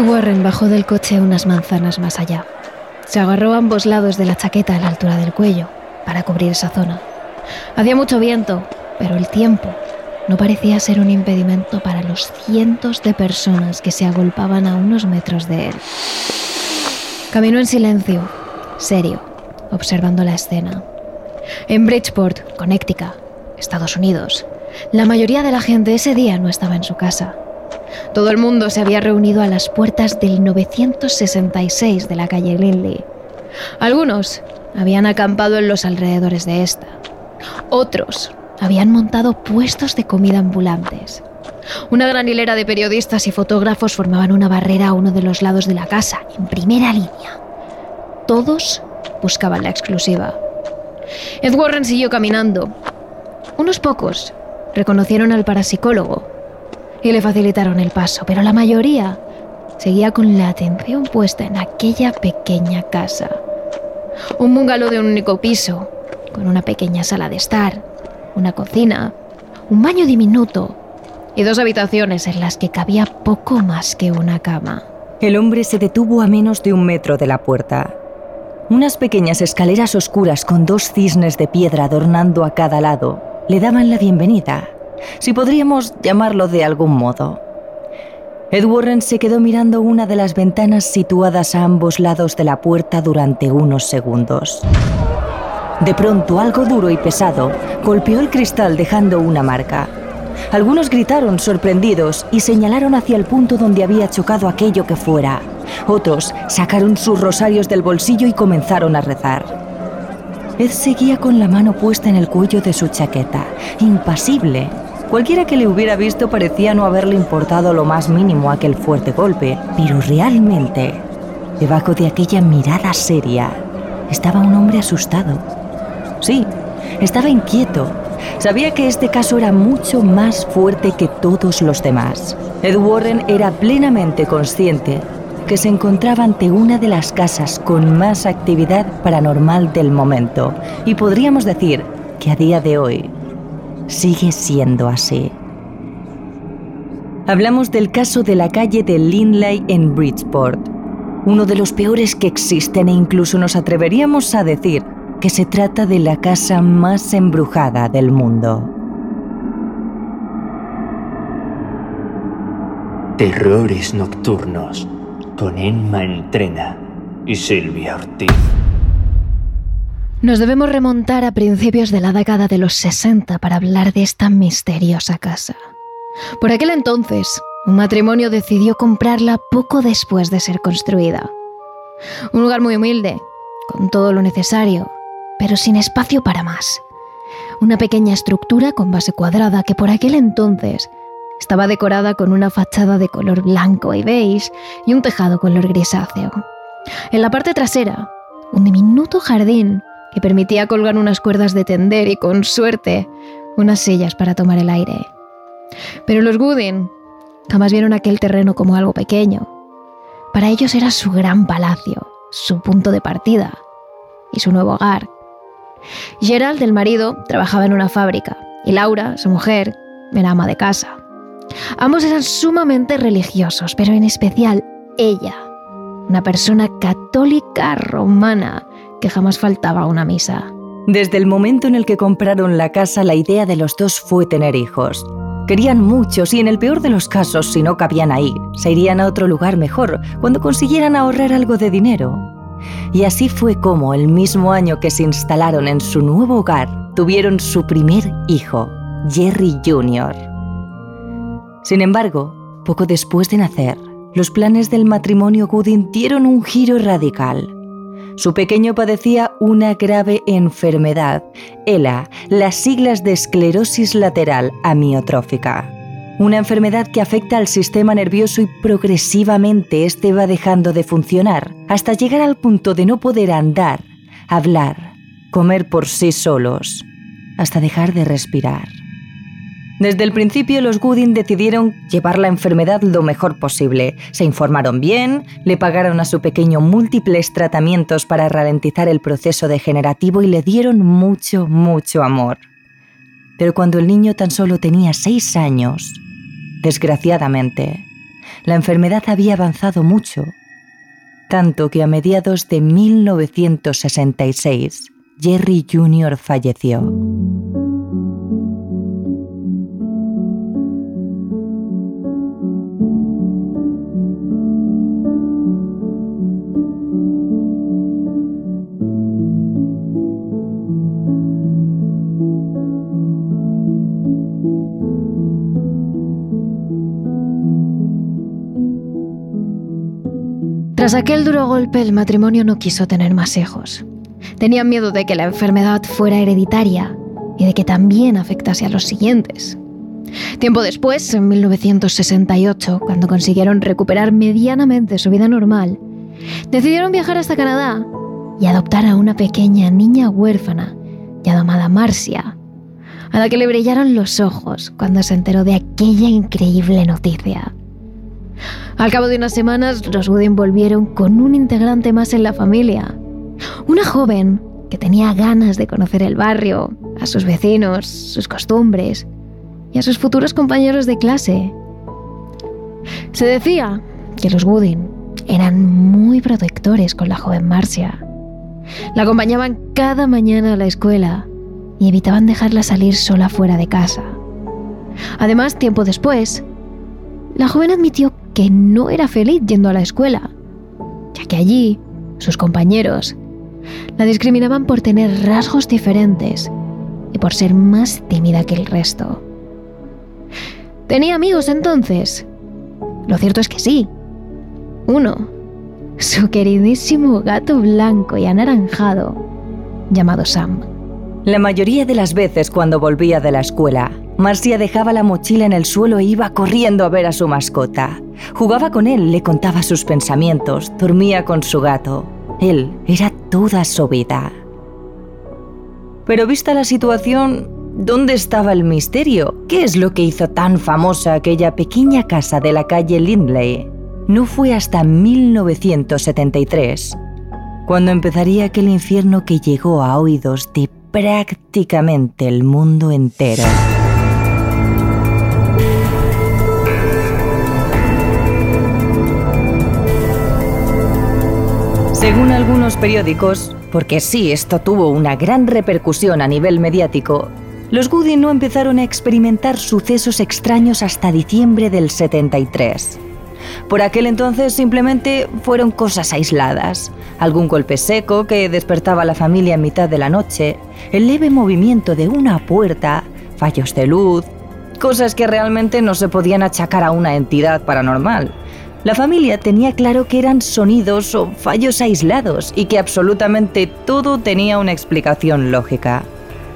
Warren bajó del coche unas manzanas más allá. Se agarró a ambos lados de la chaqueta a la altura del cuello para cubrir esa zona. Hacía mucho viento, pero el tiempo no parecía ser un impedimento para los cientos de personas que se agolpaban a unos metros de él. Caminó en silencio, serio, observando la escena. En Bridgeport, Connecticut, Estados Unidos, la mayoría de la gente ese día no estaba en su casa. Todo el mundo se había reunido a las puertas del 966 de la calle Lindley. Algunos habían acampado en los alrededores de esta. Otros habían montado puestos de comida ambulantes. Una gran hilera de periodistas y fotógrafos formaban una barrera a uno de los lados de la casa, en primera línea. Todos buscaban la exclusiva. Ed Warren siguió caminando. Unos pocos reconocieron al parapsicólogo y le facilitaron el paso, pero la mayoría seguía con la atención puesta en aquella pequeña casa. Un bungalow de un único piso, con una pequeña sala de estar, una cocina, un baño diminuto y dos habitaciones en las que cabía poco más que una cama. El hombre se detuvo a menos de un metro de la puerta. Unas pequeñas escaleras oscuras con dos cisnes de piedra adornando a cada lado le daban la bienvenida si podríamos llamarlo de algún modo. Ed Warren se quedó mirando una de las ventanas situadas a ambos lados de la puerta durante unos segundos. De pronto, algo duro y pesado golpeó el cristal dejando una marca. Algunos gritaron sorprendidos y señalaron hacia el punto donde había chocado aquello que fuera. Otros sacaron sus rosarios del bolsillo y comenzaron a rezar. Ed seguía con la mano puesta en el cuello de su chaqueta, impasible, Cualquiera que le hubiera visto parecía no haberle importado lo más mínimo aquel fuerte golpe, pero realmente, debajo de aquella mirada seria, estaba un hombre asustado. Sí, estaba inquieto. Sabía que este caso era mucho más fuerte que todos los demás. Ed Warren era plenamente consciente que se encontraba ante una de las casas con más actividad paranormal del momento y podríamos decir que a día de hoy sigue siendo así. Hablamos del caso de la calle de Linley en Bridgeport, uno de los peores que existen e incluso nos atreveríamos a decir que se trata de la casa más embrujada del mundo. Terrores nocturnos con Emma Entrena y Silvia Ortiz. Nos debemos remontar a principios de la década de los 60 para hablar de esta misteriosa casa. Por aquel entonces, un matrimonio decidió comprarla poco después de ser construida. Un lugar muy humilde, con todo lo necesario, pero sin espacio para más. Una pequeña estructura con base cuadrada que por aquel entonces estaba decorada con una fachada de color blanco y beige y un tejado color grisáceo. En la parte trasera, un diminuto jardín que permitía colgar unas cuerdas de tender y, con suerte, unas sillas para tomar el aire. Pero los Goodin jamás vieron aquel terreno como algo pequeño. Para ellos era su gran palacio, su punto de partida y su nuevo hogar. Gerald, el marido, trabajaba en una fábrica y Laura, su mujer, era ama de casa. Ambos eran sumamente religiosos, pero en especial ella, una persona católica romana que jamás faltaba una misa. Desde el momento en el que compraron la casa, la idea de los dos fue tener hijos. Querían muchos y en el peor de los casos, si no cabían ahí, se irían a otro lugar mejor cuando consiguieran ahorrar algo de dinero. Y así fue como, el mismo año que se instalaron en su nuevo hogar, tuvieron su primer hijo, Jerry Jr. Sin embargo, poco después de nacer, los planes del matrimonio Gooding dieron un giro radical. Su pequeño padecía una grave enfermedad, ELA, las siglas de esclerosis lateral amiotrófica. una enfermedad que afecta al sistema nervioso y progresivamente este va dejando de funcionar hasta llegar al punto de no poder andar, hablar, comer por sí solos, hasta dejar de respirar. Desde el principio los Gooding decidieron llevar la enfermedad lo mejor posible. Se informaron bien, le pagaron a su pequeño múltiples tratamientos para ralentizar el proceso degenerativo y le dieron mucho, mucho amor. Pero cuando el niño tan solo tenía seis años, desgraciadamente, la enfermedad había avanzado mucho, tanto que a mediados de 1966, Jerry Jr. falleció. Tras aquel duro golpe, el matrimonio no quiso tener más hijos. Tenían miedo de que la enfermedad fuera hereditaria y de que también afectase a los siguientes. Tiempo después, en 1968, cuando consiguieron recuperar medianamente su vida normal, decidieron viajar hasta Canadá y adoptar a una pequeña niña huérfana llamada Marcia, a la que le brillaron los ojos cuando se enteró de aquella increíble noticia. Al cabo de unas semanas, los Woodin volvieron con un integrante más en la familia. Una joven que tenía ganas de conocer el barrio, a sus vecinos, sus costumbres y a sus futuros compañeros de clase. Se decía que los Woodin eran muy protectores con la joven Marcia. La acompañaban cada mañana a la escuela y evitaban dejarla salir sola fuera de casa. Además, tiempo después, la joven admitió que no era feliz yendo a la escuela, ya que allí sus compañeros la discriminaban por tener rasgos diferentes y por ser más tímida que el resto. ¿Tenía amigos entonces? Lo cierto es que sí. Uno, su queridísimo gato blanco y anaranjado, llamado Sam. La mayoría de las veces cuando volvía de la escuela, Marcia dejaba la mochila en el suelo e iba corriendo a ver a su mascota. Jugaba con él, le contaba sus pensamientos, dormía con su gato. Él era toda su vida. Pero vista la situación, ¿dónde estaba el misterio? ¿Qué es lo que hizo tan famosa aquella pequeña casa de la calle Lindley? No fue hasta 1973, cuando empezaría aquel infierno que llegó a oídos de prácticamente el mundo entero. Según algunos periódicos, porque sí, esto tuvo una gran repercusión a nivel mediático, los Goody no empezaron a experimentar sucesos extraños hasta diciembre del 73. Por aquel entonces simplemente fueron cosas aisladas, algún golpe seco que despertaba a la familia en mitad de la noche, el leve movimiento de una puerta, fallos de luz, cosas que realmente no se podían achacar a una entidad paranormal. La familia tenía claro que eran sonidos o fallos aislados y que absolutamente todo tenía una explicación lógica.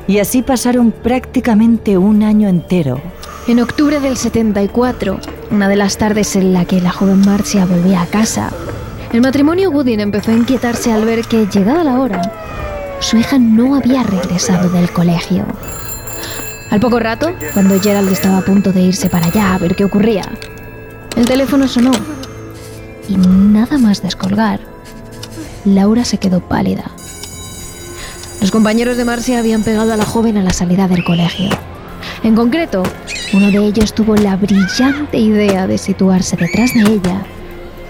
Y así pasaron prácticamente un año entero. En octubre del 74, una de las tardes en la que la joven Marcia volvía a casa, el matrimonio Goodin empezó a inquietarse al ver que, llegada la hora, su hija no había regresado del colegio. Al poco rato, cuando Gerald estaba a punto de irse para allá a ver qué ocurría, el teléfono sonó y nada más descolgar, Laura se quedó pálida. Los compañeros de Marcia habían pegado a la joven a la salida del colegio. En concreto, uno de ellos tuvo la brillante idea de situarse detrás de ella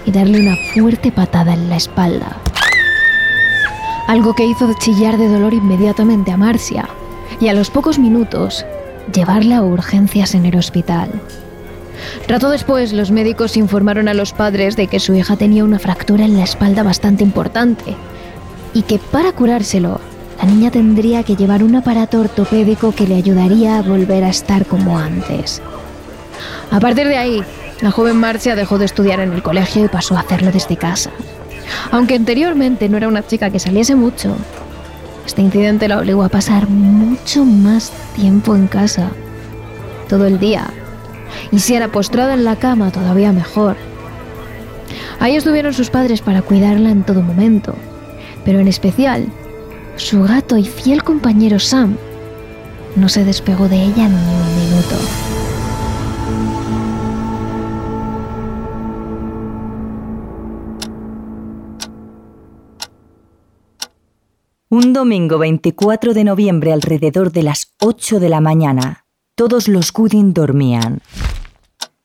y darle una fuerte patada en la espalda. Algo que hizo chillar de dolor inmediatamente a Marcia y a los pocos minutos llevarla a urgencias en el hospital. Rato después, los médicos informaron a los padres de que su hija tenía una fractura en la espalda bastante importante y que para curárselo, la niña tendría que llevar un aparato ortopédico que le ayudaría a volver a estar como antes. A partir de ahí, la joven Marcia dejó de estudiar en el colegio y pasó a hacerlo desde casa. Aunque anteriormente no era una chica que saliese mucho, este incidente la obligó a pasar mucho más tiempo en casa, todo el día, Y si era postrada en la cama, todavía mejor. Ahí estuvieron sus padres para cuidarla en todo momento, pero en especial su gato y fiel compañero Sam no se despegó de ella ni un minuto. Un domingo 24 de noviembre alrededor de las 8 de la mañana, todos los Gooding dormían.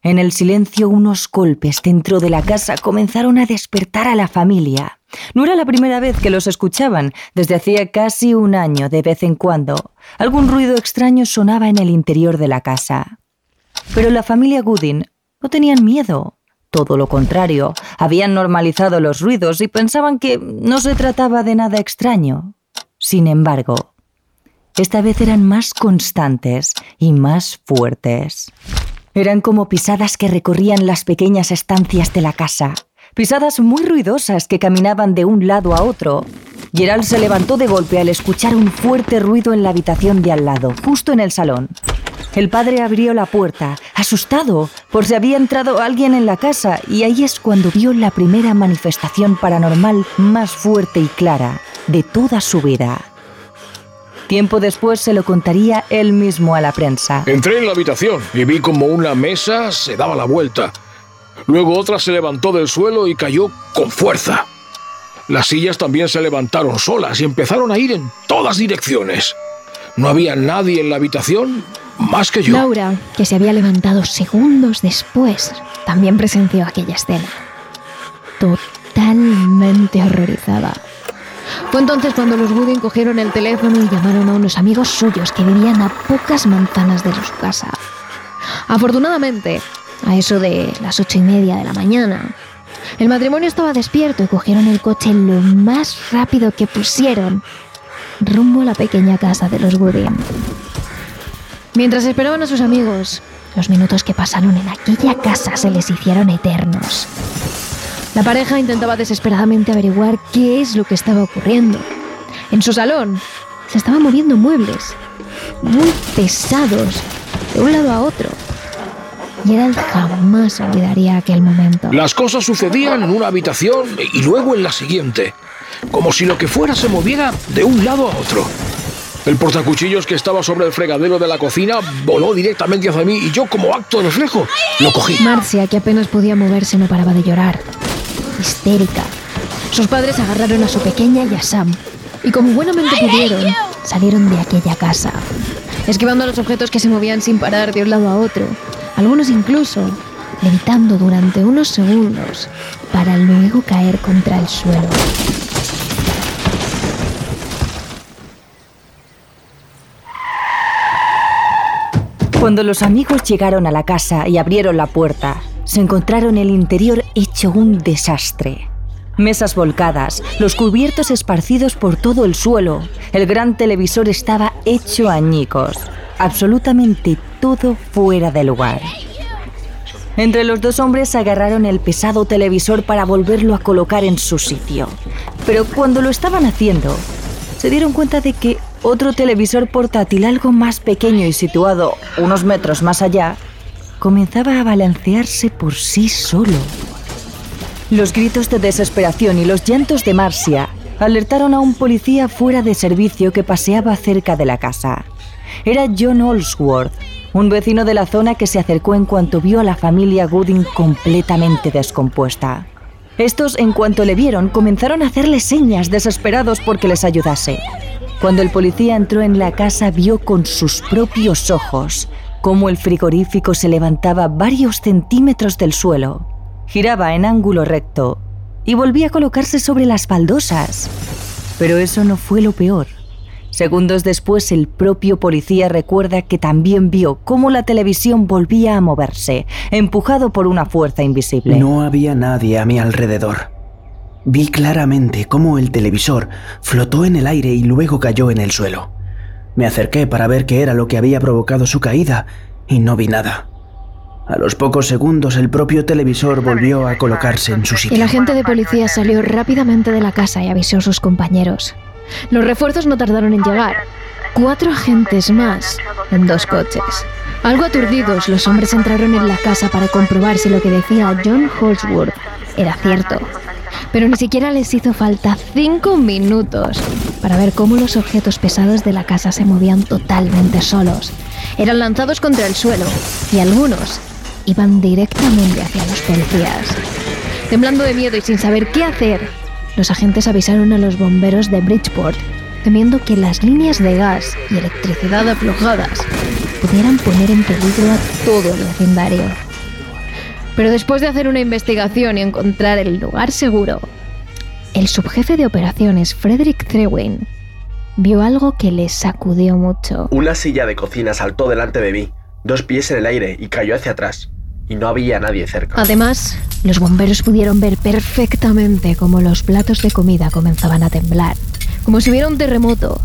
En el silencio unos golpes dentro de la casa comenzaron a despertar a la familia. No era la primera vez que los escuchaban, desde hacía casi un año de vez en cuando. Algún ruido extraño sonaba en el interior de la casa. Pero la familia Gooding no tenían miedo. Todo lo contrario, habían normalizado los ruidos y pensaban que no se trataba de nada extraño. Sin embargo, esta vez eran más constantes y más fuertes. Eran como pisadas que recorrían las pequeñas estancias de la casa, pisadas muy ruidosas que caminaban de un lado a otro. Gerald se levantó de golpe al escuchar un fuerte ruido en la habitación de al lado, justo en el salón. El padre abrió la puerta, asustado, por si había entrado alguien en la casa, y ahí es cuando vio la primera manifestación paranormal más fuerte y clara de toda su vida. Tiempo después se lo contaría él mismo a la prensa. Entré en la habitación y vi como una mesa se daba la vuelta. Luego otra se levantó del suelo y cayó con fuerza. Las sillas también se levantaron solas y empezaron a ir en todas direcciones. No había nadie en la habitación más que yo. Laura, que se había levantado segundos después, también presenció aquella escena. Totalmente horrorizada. Fue entonces cuando los Wooding cogieron el teléfono y llamaron a unos amigos suyos que vivían a pocas manzanas de su casa. Afortunadamente, a eso de las ocho y media de la mañana, el matrimonio estaba despierto y cogieron el coche lo más rápido que pusieron rumbo a la pequeña casa de los Wooding. Mientras esperaban a sus amigos, los minutos que pasaron en aquella casa se les hicieron eternos. La pareja intentaba desesperadamente averiguar qué es lo que estaba ocurriendo. En su salón se estaban moviendo muebles, muy pesados, de un lado a otro. Gerald jamás olvidaría aquel momento. Las cosas sucedían en una habitación y luego en la siguiente, como si lo que fuera se moviera de un lado a otro. El portacuchillos que estaba sobre el fregadero de la cocina voló directamente hacia mí y yo, como acto de reflejo, lo cogí. Marcia, que apenas podía moverse, no paraba de llorar histérica. Sus padres agarraron a su pequeña y a Sam, y como buenamente pudieron, salieron de aquella casa, esquivando a los objetos que se movían sin parar de un lado a otro, algunos incluso levitando durante unos segundos para luego caer contra el suelo. Cuando los amigos llegaron a la casa y abrieron la puerta, se encontraron el interior hecho un desastre. Mesas volcadas, los cubiertos esparcidos por todo el suelo, el gran televisor estaba hecho añicos, absolutamente todo fuera de lugar. Entre los dos hombres agarraron el pesado televisor para volverlo a colocar en su sitio. Pero cuando lo estaban haciendo, se dieron cuenta de que otro televisor portátil algo más pequeño y situado unos metros más allá comenzaba a balancearse por sí solo. Los gritos de desesperación y los llantos de Marcia alertaron a un policía fuera de servicio que paseaba cerca de la casa. Era John Olsworth, un vecino de la zona que se acercó en cuanto vio a la familia Gooding completamente descompuesta. Estos, en cuanto le vieron, comenzaron a hacerle señas desesperados porque les ayudase. Cuando el policía entró en la casa vio con sus propios ojos cómo el frigorífico se levantaba varios centímetros del suelo, giraba en ángulo recto y volvía a colocarse sobre las baldosas. Pero eso no fue lo peor. Segundos después, el propio policía recuerda que también vio cómo la televisión volvía a moverse, empujado por una fuerza invisible. No había nadie a mi alrededor. Vi claramente cómo el televisor flotó en el aire y luego cayó en el suelo. Me acerqué para ver qué era lo que había provocado su caída y no vi nada. A los pocos segundos el propio televisor volvió a colocarse en su sitio. El agente de policía salió rápidamente de la casa y avisó a sus compañeros. Los refuerzos no tardaron en llegar. Cuatro agentes más en dos coches. Algo aturdidos, los hombres entraron en la casa para comprobar si lo que decía John Holsworth era cierto. Pero ni siquiera les hizo falta cinco minutos para ver cómo los objetos pesados de la casa se movían totalmente solos. Eran lanzados contra el suelo y algunos iban directamente hacia los policías. Temblando de miedo y sin saber qué hacer, los agentes avisaron a los bomberos de Bridgeport, temiendo que las líneas de gas y electricidad aflojadas pudieran poner en peligro a todo el vecindario. Pero después de hacer una investigación y encontrar el lugar seguro, el subjefe de operaciones, Frederick Trewin, vio algo que le sacudió mucho. Una silla de cocina saltó delante de mí, dos pies en el aire y cayó hacia atrás. Y no había nadie cerca. Además, los bomberos pudieron ver perfectamente cómo los platos de comida comenzaban a temblar, como si hubiera un terremoto.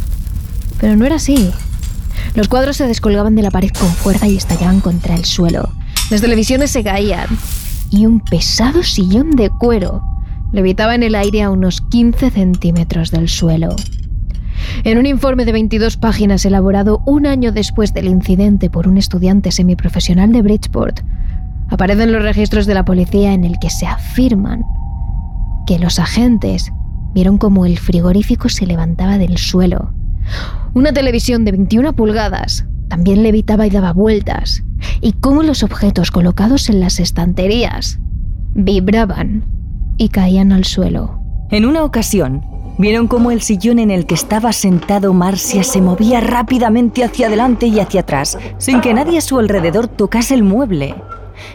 Pero no era así. Los cuadros se descolgaban de la pared con fuerza y estallaban contra el suelo. Las televisiones se caían y un pesado sillón de cuero levitaba en el aire a unos 15 centímetros del suelo. En un informe de 22 páginas elaborado un año después del incidente por un estudiante semiprofesional de Bridgeport, aparecen los registros de la policía en el que se afirman que los agentes vieron como el frigorífico se levantaba del suelo. Una televisión de 21 pulgadas también levitaba y daba vueltas, y cómo los objetos colocados en las estanterías vibraban y caían al suelo. En una ocasión, vieron cómo el sillón en el que estaba sentado Marcia se movía rápidamente hacia adelante y hacia atrás, sin que nadie a su alrededor tocase el mueble.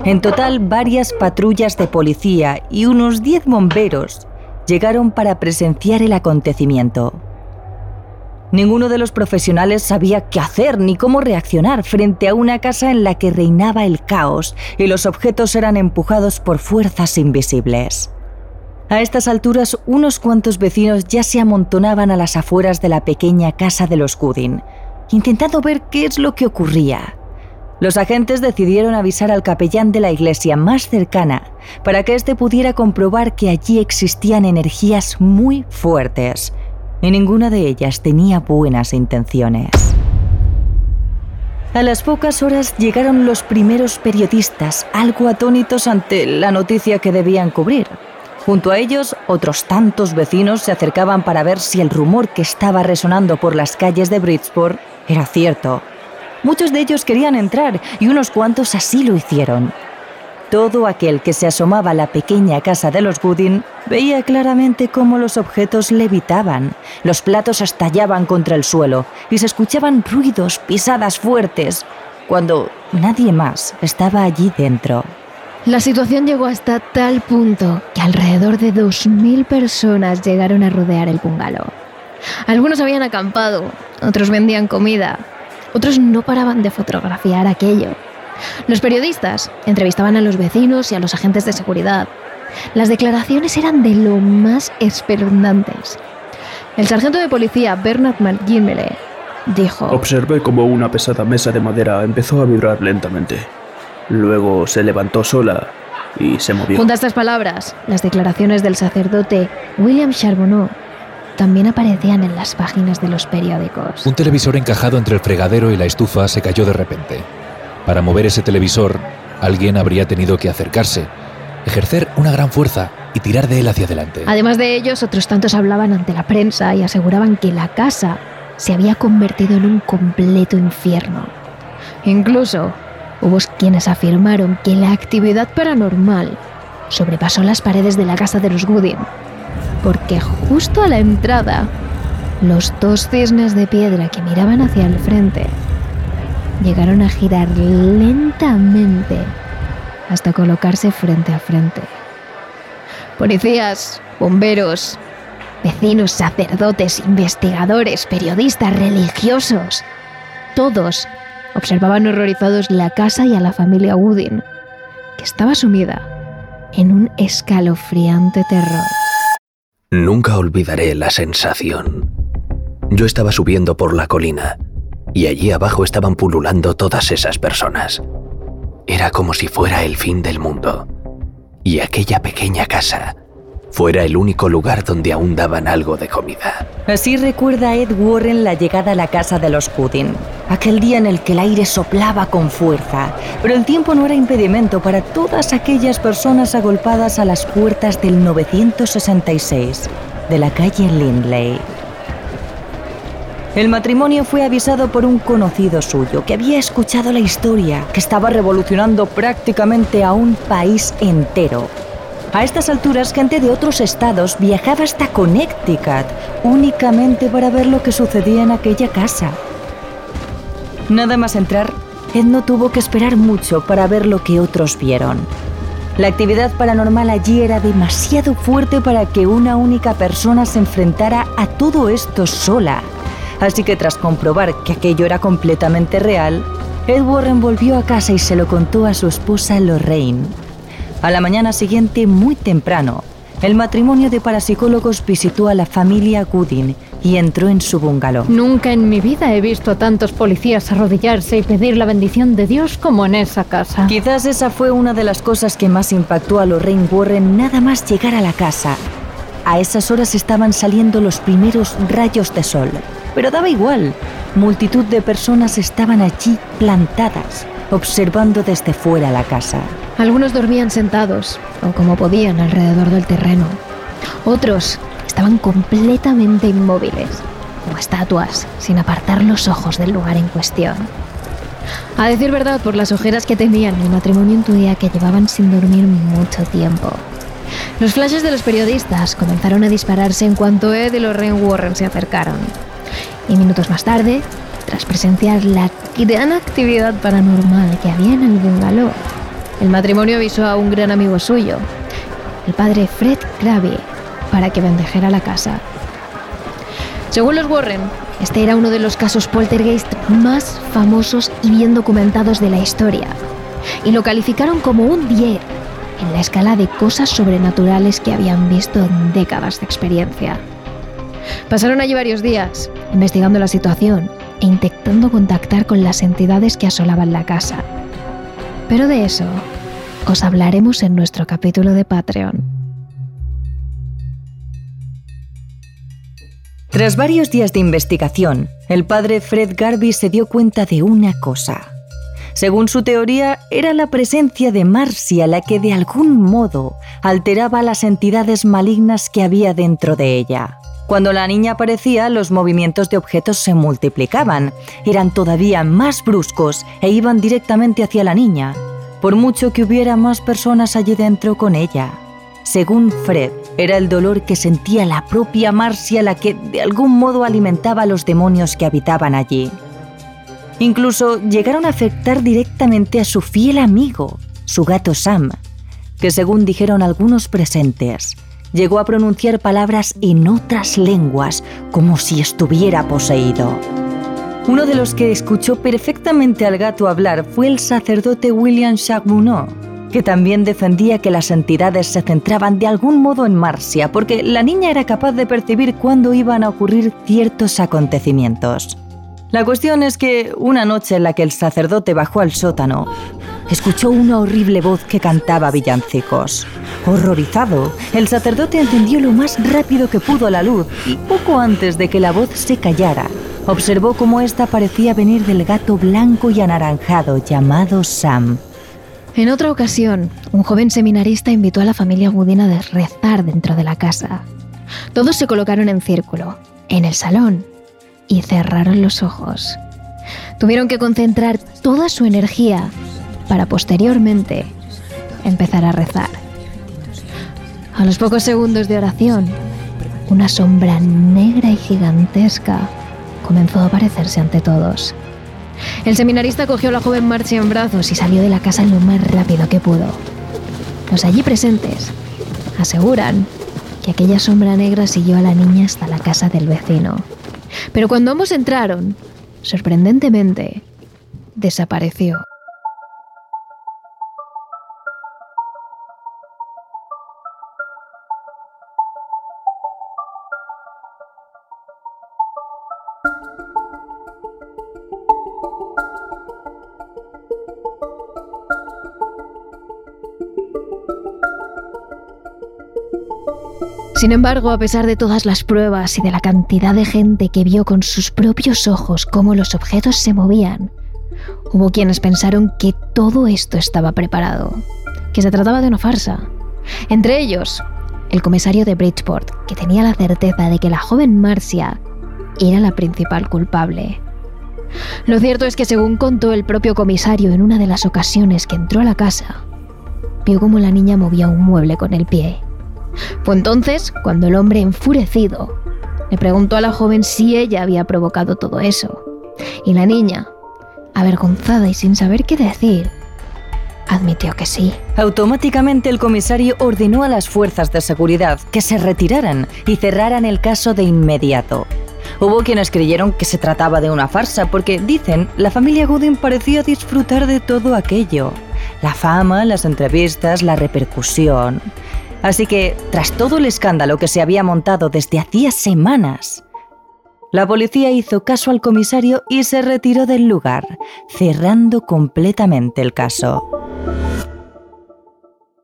En total, varias patrullas de policía y unos 10 bomberos llegaron para presenciar el acontecimiento. Ninguno de los profesionales sabía qué hacer ni cómo reaccionar frente a una casa en la que reinaba el caos y los objetos eran empujados por fuerzas invisibles. A estas alturas, unos cuantos vecinos ya se amontonaban a las afueras de la pequeña casa de los Goodin, intentando ver qué es lo que ocurría. Los agentes decidieron avisar al capellán de la iglesia más cercana para que éste pudiera comprobar que allí existían energías muy fuertes y ninguna de ellas tenía buenas intenciones. A las pocas horas llegaron los primeros periodistas, algo atónitos ante la noticia que debían cubrir. Junto a ellos, otros tantos vecinos se acercaban para ver si el rumor que estaba resonando por las calles de Bridgeport era cierto. Muchos de ellos querían entrar y unos cuantos así lo hicieron. Todo aquel que se asomaba a la pequeña casa de los Goodin veía claramente cómo los objetos levitaban, los platos estallaban contra el suelo y se escuchaban ruidos, pisadas fuertes, cuando nadie más estaba allí dentro. La situación llegó hasta tal punto que alrededor de 2.000 personas llegaron a rodear el bungalow. Algunos habían acampado, otros vendían comida, otros no paraban de fotografiar aquello. Los periodistas entrevistaban a los vecinos y a los agentes de seguridad. Las declaraciones eran de lo más espeluznantes. El sargento de policía Bernard McGinley dijo: Observé como una pesada mesa de madera empezó a vibrar lentamente. Luego se levantó sola y se movió. Junto a estas palabras, las declaraciones del sacerdote William Charbonneau también aparecían en las páginas de los periódicos. Un televisor encajado entre el fregadero y la estufa se cayó de repente. Para mover ese televisor, alguien habría tenido que acercarse, ejercer una gran fuerza y tirar de él hacia adelante. Además de ellos, otros tantos hablaban ante la prensa y aseguraban que la casa se había convertido en un completo infierno. Incluso hubo quienes afirmaron que la actividad paranormal sobrepasó las paredes de la casa de los Goodin, porque justo a la entrada, los dos cisnes de piedra que miraban hacia el frente llegaron a girar lentamente hasta colocarse frente a frente. Policías, bomberos, vecinos, sacerdotes, investigadores, periodistas, religiosos, todos observaban horrorizados la casa y a la familia Woodin, que estaba sumida en un escalofriante terror. Nunca olvidaré la sensación. Yo estaba subiendo por la colina y allí abajo estaban pululando todas esas personas. Era como si fuera el fin del mundo. Y aquella pequeña casa fuera el único lugar donde aún daban algo de comida. Así recuerda Ed Warren la llegada a la casa de los Houdin, aquel día en el que el aire soplaba con fuerza, pero el tiempo no era impedimento para todas aquellas personas agolpadas a las puertas del 966 de la calle Lindley. El matrimonio fue avisado por un conocido suyo que había escuchado la historia que estaba revolucionando prácticamente a un país entero a estas alturas, gente de otros estados viajaba hasta Connecticut únicamente para ver lo que sucedía en aquella casa. Nada más entrar, Ed no tuvo que esperar mucho para ver lo que otros vieron. La actividad paranormal allí era demasiado fuerte para que una única persona se enfrentara a todo esto sola. Así que tras comprobar que aquello era completamente real, Ed Warren volvió a casa y se lo contó a su esposa Lorraine. A la mañana siguiente, muy temprano, el matrimonio de parapsicólogos visitó a la familia Goodin y entró en su bungalow. Nunca en mi vida he visto a tantos policías arrodillarse y pedir la bendición de Dios como en esa casa. Quizás esa fue una de las cosas que más impactó a Lorraine Warren nada más llegar a la casa. A esas horas estaban saliendo los primeros rayos de sol, pero daba igual. Multitud de personas estaban allí plantadas, observando desde fuera la casa. Algunos dormían sentados o como podían alrededor del terreno. Otros estaban completamente inmóviles, como estatuas, sin apartar los ojos del lugar en cuestión. A decir verdad, por las ojeras que tenían, el matrimonio intuía que llevaban sin dormir mucho tiempo. Los flashes de los periodistas comenzaron a dispararse en cuanto Ed y Lorraine Warren se acercaron. Y minutos más tarde, tras presenciar la gran actividad paranormal que había en el bungalow, el matrimonio avisó a un gran amigo suyo, el padre Fred Gravy, para que bendejera la casa. Según los Warren, este era uno de los casos poltergeist más famosos y bien documentados de la historia, y lo calificaron como un 10 en la escala de cosas sobrenaturales que habían visto en décadas de experiencia. Pasaron allí varios días, investigando la situación e intentando contactar con las entidades que asolaban la casa. Pero de eso os hablaremos en nuestro capítulo de Patreon. Tras varios días de investigación, el padre Fred Garvey se dio cuenta de una cosa. Según su teoría, era la presencia de Marcia la que de algún modo alteraba las entidades malignas que había dentro de ella. Cuando la niña aparecía, los movimientos de objetos se multiplicaban, eran todavía más bruscos e iban directamente hacia la niña, por mucho que hubiera más personas allí dentro con ella. Según Fred, era el dolor que sentía la propia Marcia la que de algún modo alimentaba a los demonios que habitaban allí. Incluso llegaron a afectar directamente a su fiel amigo, su gato Sam, que según dijeron algunos presentes, llegó a pronunciar palabras en otras lenguas como si estuviera poseído. Uno de los que escuchó perfectamente al gato hablar fue el sacerdote William Charbonneau, que también defendía que las entidades se centraban de algún modo en Marcia, porque la niña era capaz de percibir cuándo iban a ocurrir ciertos acontecimientos. La cuestión es que una noche en la que el sacerdote bajó al sótano, escuchó una horrible voz que cantaba villancicos. Horrorizado, el sacerdote encendió lo más rápido que pudo la luz y poco antes de que la voz se callara, observó cómo ésta parecía venir del gato blanco y anaranjado llamado Sam. En otra ocasión, un joven seminarista invitó a la familia Gudina a rezar dentro de la casa. Todos se colocaron en círculo, en el salón, y cerraron los ojos. Tuvieron que concentrar toda su energía para posteriormente empezar a rezar. A los pocos segundos de oración, una sombra negra y gigantesca comenzó a aparecerse ante todos. El seminarista cogió a la joven Marcia en brazos y salió de la casa lo más rápido que pudo. Los allí presentes aseguran que aquella sombra negra siguió a la niña hasta la casa del vecino. Pero cuando ambos entraron, sorprendentemente, desapareció. Sin embargo, a pesar de todas las pruebas y de la cantidad de gente que vio con sus propios ojos cómo los objetos se movían, hubo quienes pensaron que todo esto estaba preparado, que se trataba de una farsa. Entre ellos, el comisario de Bridgeport, que tenía la certeza de que la joven Marcia era la principal culpable. Lo cierto es que según contó el propio comisario en una de las ocasiones que entró a la casa, vio cómo la niña movía un mueble con el pie fue entonces cuando el hombre enfurecido le preguntó a la joven si ella había provocado todo eso. Y la niña, avergonzada y sin saber qué decir, admitió que sí. Automáticamente el comisario ordenó a las fuerzas de seguridad que se retiraran y cerraran el caso de inmediato. Hubo quienes creyeron que se trataba de una farsa porque, dicen, la familia Gooding parecía disfrutar de todo aquello. La fama, las entrevistas, la repercusión. Así que, tras todo el escándalo que se había montado desde hacía semanas, la policía hizo caso al comisario y se retiró del lugar, cerrando completamente el caso.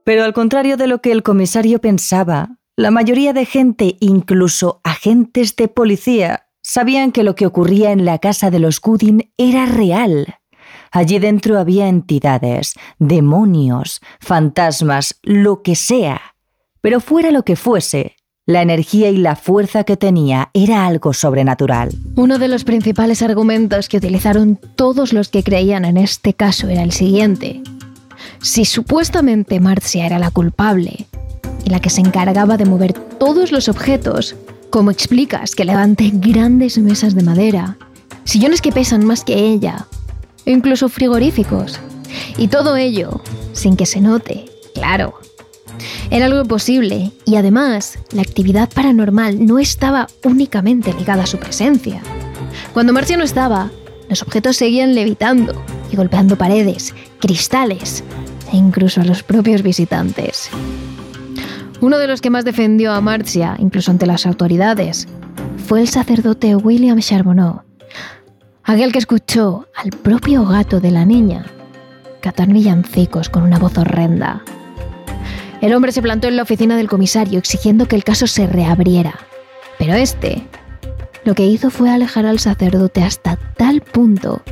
Pero al contrario de lo que el comisario pensaba, la mayoría de gente, incluso agentes de policía, sabían que lo que ocurría en la casa de los Gooding era real. Allí dentro había entidades, demonios, fantasmas, lo que sea pero fuera lo que fuese, la energía y la fuerza que tenía era algo sobrenatural. Uno de los principales argumentos que utilizaron todos los que creían en este caso era el siguiente. Si supuestamente Marcia era la culpable y la que se encargaba de mover todos los objetos, ¿cómo explicas que levante grandes mesas de madera, sillones que pesan más que ella, incluso frigoríficos? Y todo ello sin que se note, claro, era algo imposible y además la actividad paranormal no estaba únicamente ligada a su presencia. Cuando Marcia no estaba, los objetos seguían levitando y golpeando paredes, cristales e incluso a los propios visitantes. Uno de los que más defendió a Marcia, incluso ante las autoridades, fue el sacerdote William Charbonneau, aquel que escuchó al propio gato de la niña catar villancicos con una voz horrenda. El hombre se plantó en la oficina del comisario exigiendo que el caso se reabriera. Pero este lo que hizo fue alejar al sacerdote hasta tal punto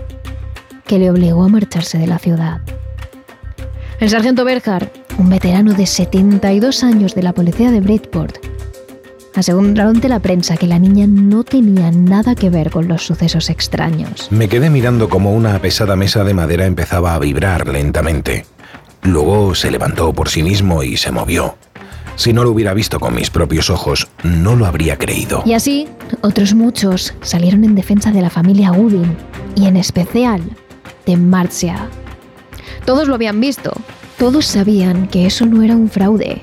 que le obligó a marcharse de la ciudad. El sargento Berhard, un veterano de 72 años de la policía de Bridgeport, aseguró ante la prensa que la niña no tenía nada que ver con los sucesos extraños. Me quedé mirando como una pesada mesa de madera empezaba a vibrar lentamente. Luego se levantó por sí mismo y se movió. Si no lo hubiera visto con mis propios ojos, no lo habría creído. Y así, otros muchos salieron en defensa de la familia Gooding, y en especial de Marcia. Todos lo habían visto, todos sabían que eso no era un fraude.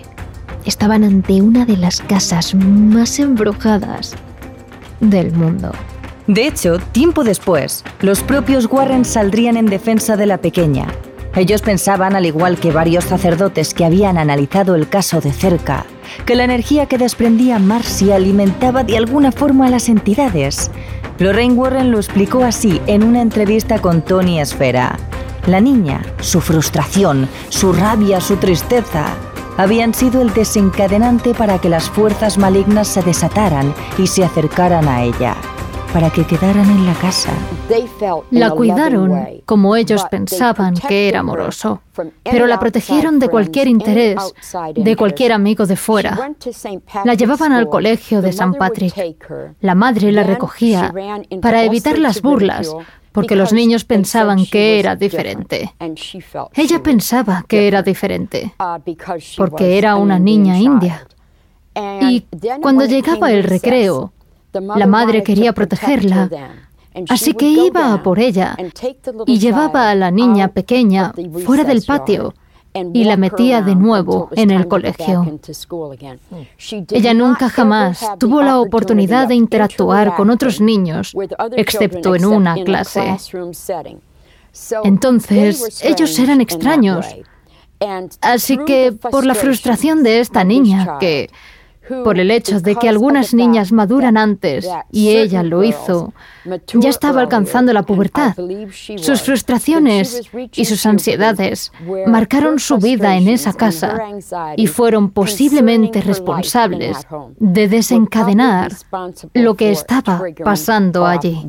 Estaban ante una de las casas más embrujadas del mundo. De hecho, tiempo después, los propios Warren saldrían en defensa de la pequeña, ellos pensaban, al igual que varios sacerdotes que habían analizado el caso de cerca, que la energía que desprendía Marcy alimentaba de alguna forma a las entidades. Lorraine Warren lo explicó así en una entrevista con Tony Esfera. La niña, su frustración, su rabia, su tristeza, habían sido el desencadenante para que las fuerzas malignas se desataran y se acercaran a ella para que quedaran en la casa. La cuidaron como ellos pensaban que era amoroso, pero la protegieron de cualquier interés, de cualquier amigo de fuera. La llevaban al colegio de San Patrick. La madre la recogía para evitar las burlas, porque los niños pensaban que era diferente. Ella pensaba que era diferente, porque era una niña india. Y cuando llegaba el recreo, la madre quería protegerla, así que iba a por ella y llevaba a la niña pequeña fuera del patio y la metía de nuevo en el colegio. Ella nunca jamás tuvo la oportunidad de interactuar con otros niños, excepto en una clase. Entonces, ellos eran extraños. Así que, por la frustración de esta niña, que por el hecho de que algunas niñas maduran antes y ella lo hizo, ya estaba alcanzando la pubertad. Sus frustraciones y sus ansiedades marcaron su vida en esa casa y fueron posiblemente responsables de desencadenar lo que estaba pasando allí.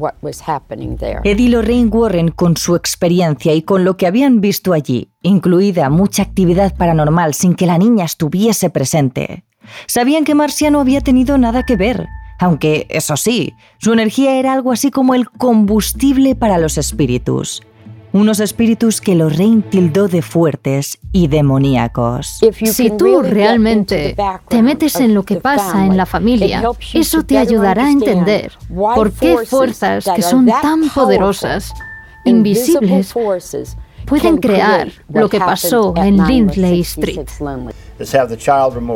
Eddie Lorraine Warren, con su experiencia y con lo que habían visto allí, incluida mucha actividad paranormal sin que la niña estuviese presente, sabían que Marcia no había tenido nada que ver aunque, eso sí, su energía era algo así como el combustible para los espíritus. Unos espíritus que Lorraine tildó de fuertes y demoníacos. Si tú realmente te metes en lo que pasa en la familia, eso te ayudará a entender por qué fuerzas que son tan poderosas, invisibles, pueden crear lo que pasó en Lindley Street.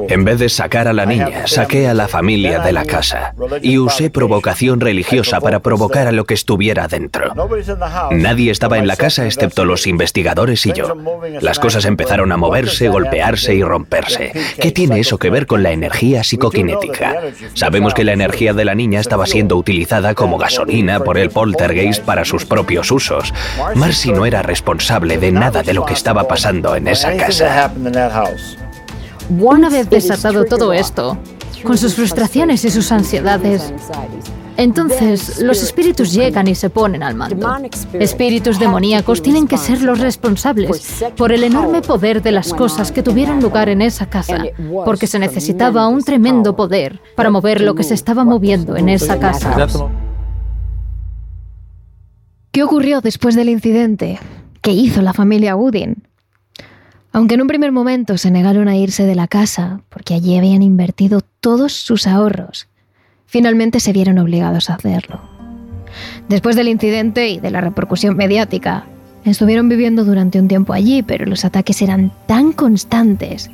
En vez de sacar a la niña, saqué a la familia de la casa y usé provocación religiosa para provocar a lo que estuviera dentro. Nadie estaba en la casa excepto los investigadores y yo. Las cosas empezaron a moverse, golpearse y romperse. ¿Qué tiene eso que ver con la energía psicoquinética? Sabemos que la energía de la niña estaba siendo utilizada como gasolina por el poltergeist para sus propios usos. Marcy no era responsable de nada de lo que estaba pasando en esa casa. Una vez desatado todo esto, con sus frustraciones y sus ansiedades, entonces los espíritus llegan y se ponen al mando. Espíritus demoníacos tienen que ser los responsables por el enorme poder de las cosas que tuvieron lugar en esa casa, porque se necesitaba un tremendo poder para mover lo que se estaba moviendo en esa casa. ¿Qué ocurrió después del incidente? ¿Qué hizo la familia Woodin? Aunque en un primer momento se negaron a irse de la casa porque allí habían invertido todos sus ahorros, finalmente se vieron obligados a hacerlo. Después del incidente y de la repercusión mediática, estuvieron viviendo durante un tiempo allí, pero los ataques eran tan constantes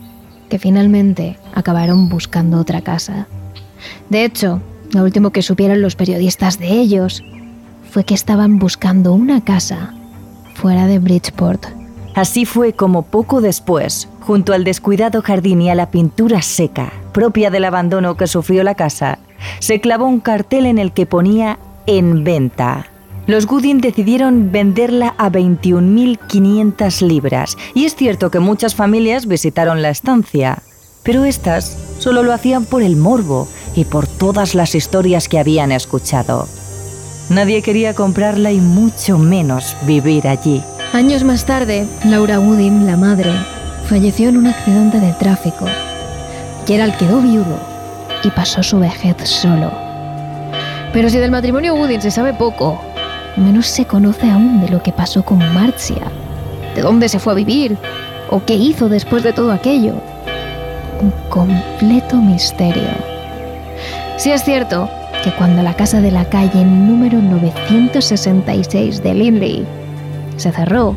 que finalmente acabaron buscando otra casa. De hecho, lo último que supieron los periodistas de ellos fue que estaban buscando una casa fuera de Bridgeport. Así fue como poco después, junto al descuidado jardín y a la pintura seca, propia del abandono que sufrió la casa, se clavó un cartel en el que ponía en venta. Los Goodin decidieron venderla a 21.500 libras, y es cierto que muchas familias visitaron la estancia, pero estas solo lo hacían por el morbo y por todas las historias que habían escuchado. Nadie quería comprarla y mucho menos vivir allí. Años más tarde, Laura Woodin, la madre, falleció en un accidente de tráfico. Gerald quedó viudo y pasó su vejez solo. Pero si del matrimonio Woodin se sabe poco, menos se conoce aún de lo que pasó con Marcia, de dónde se fue a vivir o qué hizo después de todo aquello. Un completo misterio. Si es cierto que cuando la casa de la calle número 966 de Lindley se cerró.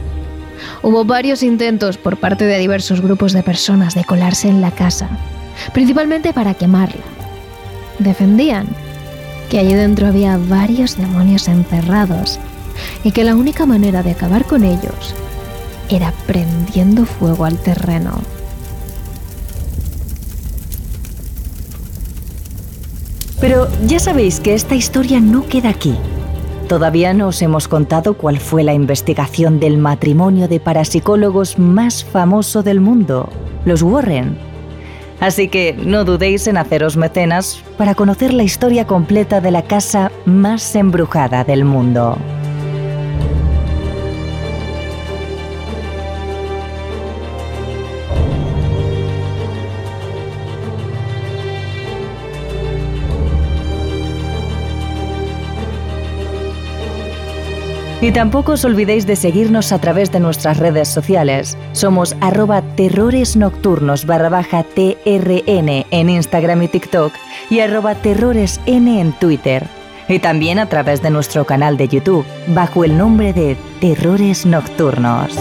Hubo varios intentos por parte de diversos grupos de personas de colarse en la casa, principalmente para quemarla. Defendían que allí dentro había varios demonios encerrados y que la única manera de acabar con ellos era prendiendo fuego al terreno. Pero ya sabéis que esta historia no queda aquí. Todavía no os hemos contado cuál fue la investigación del matrimonio de parapsicólogos más famoso del mundo, los Warren. Así que no dudéis en haceros mecenas para conocer la historia completa de la casa más embrujada del mundo. Y tampoco os olvidéis de seguirnos a través de nuestras redes sociales. Somos arroba terrores nocturnos barra baja TRN en Instagram y TikTok y arroba terroresn en Twitter. Y también a través de nuestro canal de YouTube bajo el nombre de Terrores Nocturnos.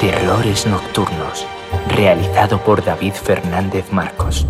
Terrores Nocturnos, realizado por David Fernández Marcos.